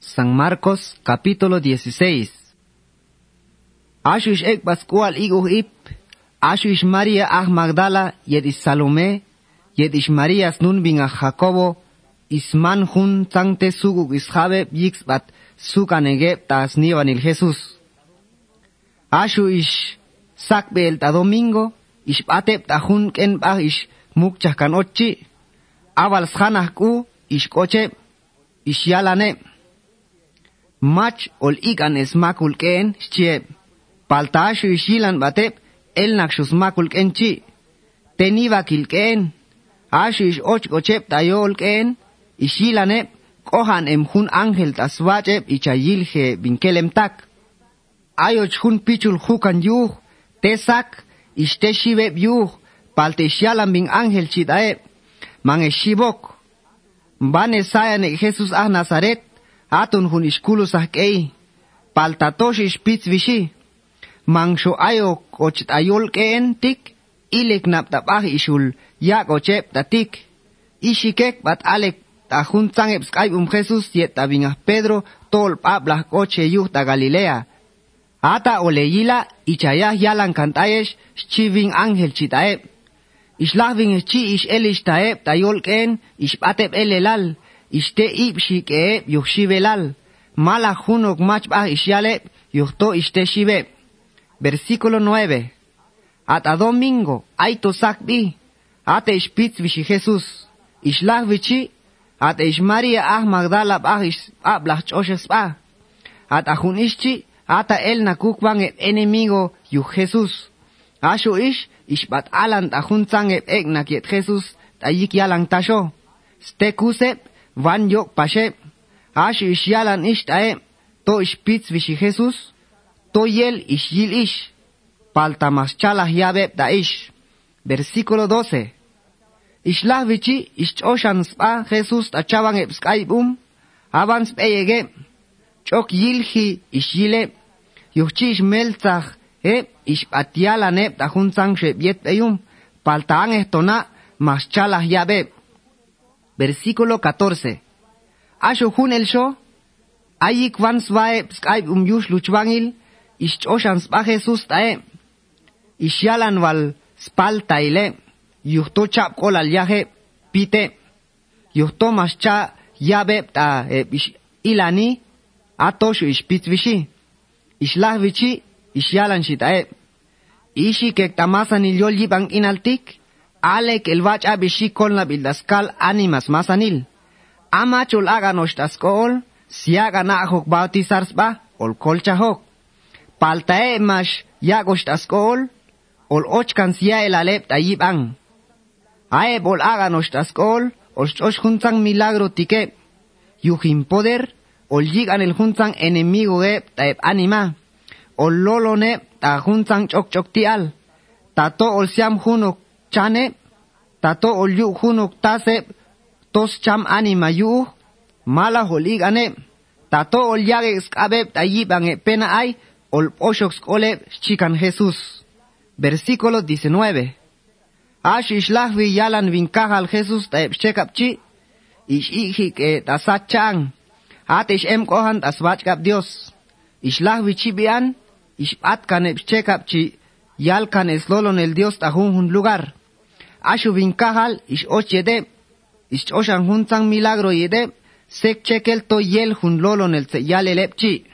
San Marcos capítulo 16. Ashush ek pascual iguh ip, Ashush María ah Magdala yed is Salome, yed is María nun bin ah Jacobo, isman hun tangte suguk ishabe yix bat sukanege tas nivanil Jesús. Ashu sakbel ta domingo, ish batep ta hun ken bah ish mukchah kan ochi, aval shanah ku ish koche, mach ol ikan esmakul ken chie paltashu ishilan batep el nakshus makul ken chi. Teniva kilken ashish och gochep tayol ken. Ishilanep kohan em jun ángel taswachep ichayilje binkelem tak. Ayoch jun pichul jukan yuj tesak ishteshibep yuj. Palteshialan bin ángel chidaep man eshibok van esayan Jesus a Nazaret atun hun iskulus ah kei, paltatosh ispitz vishi, mangsho ayo kochit ayol keen tik, ilek nap tapah ishul, yak ochep tatik, ishikek bat alek ta hun tsangep skype um Jesus yet tabingah Pedro tol pablah koche yuh ta Galilea. Ata oleyila ichayah yalan kantayesh chiving angel chitaep. Islaving chi ish elish taep tayol ken ish patep elelal ishte ip shikeep yuh shivelal. Mala hunok machbah ishyalep yuhto ishte shibe. Versículo 9. Ata domingo aito sakbi. Ate ishpitz vishi Jesus. Ishlah vichi at ish Maria ah Magdala ah ish ablah choshes pa. At ahun ishchi ata el nakukbang et enemigo yu Jesus. Asho ish ish bat alan tsang et ek nakiet Jesus tayik yalang tasho. Ste Wann yo pashe, ash ish yalan ish ae, to ish pitz vishi Jesus, to yel ish yil ish, palta maschalah yabe da ish. Versículo 12. Ich Ishlah vichi ish oshan spa Jesus tachaban ebskaibum, abans eyege, chok yilhi ish yile, yuchish melzach, e ish patiala neb da hunzang shebiet eyum, palta ang ehtona maschalah yabe. Versículo 14. Asho hun el sho, ayik van svae pskaibum yush luchvangil, ishchoshan spa Jesus tae, ishyalan val spaltaile, yuhto chap kol al yaje pite. Yuhto mascha yabe ta ilani atoshu ishpitz vishi ishlah vichi ishyalan shitae ishi ke tamasan ilyol yibang inaltik alek el vacha bishi kol na bildaskal animas masanil amachol aga noshtaskol siaga na hok bautizarsba ol kolcha hok. Paltae mash yagoshtaskol ol ochkan sia el alep tayibang Ae bol tascol, os os juntan milagro tique, yujin poder, ol yigan el juntan enemigo e taep anima, ol lolo ne ta juntan chok chok tial, tato ol siam junok chane tato olyu hunuk tase tos cham anima yu mala holiganeb, tato olyage skabeb tayib ane pena ay ol oshok skole chikan Jesús. Versículo 19. Ash ishlahvi yalan vinkajal Jesús taeb chekapchi ish ijik e tasachan atish em kohan tasvachkap Dios. Ishlahvi chibian ish atkan chekapchi yalkan eslolon el Dios tajun un lugar. Ashu vinkahal ish och yede. Ish oshan hun sang milagro yede. Sek chekel to yel hun lolon el se yal elepchi.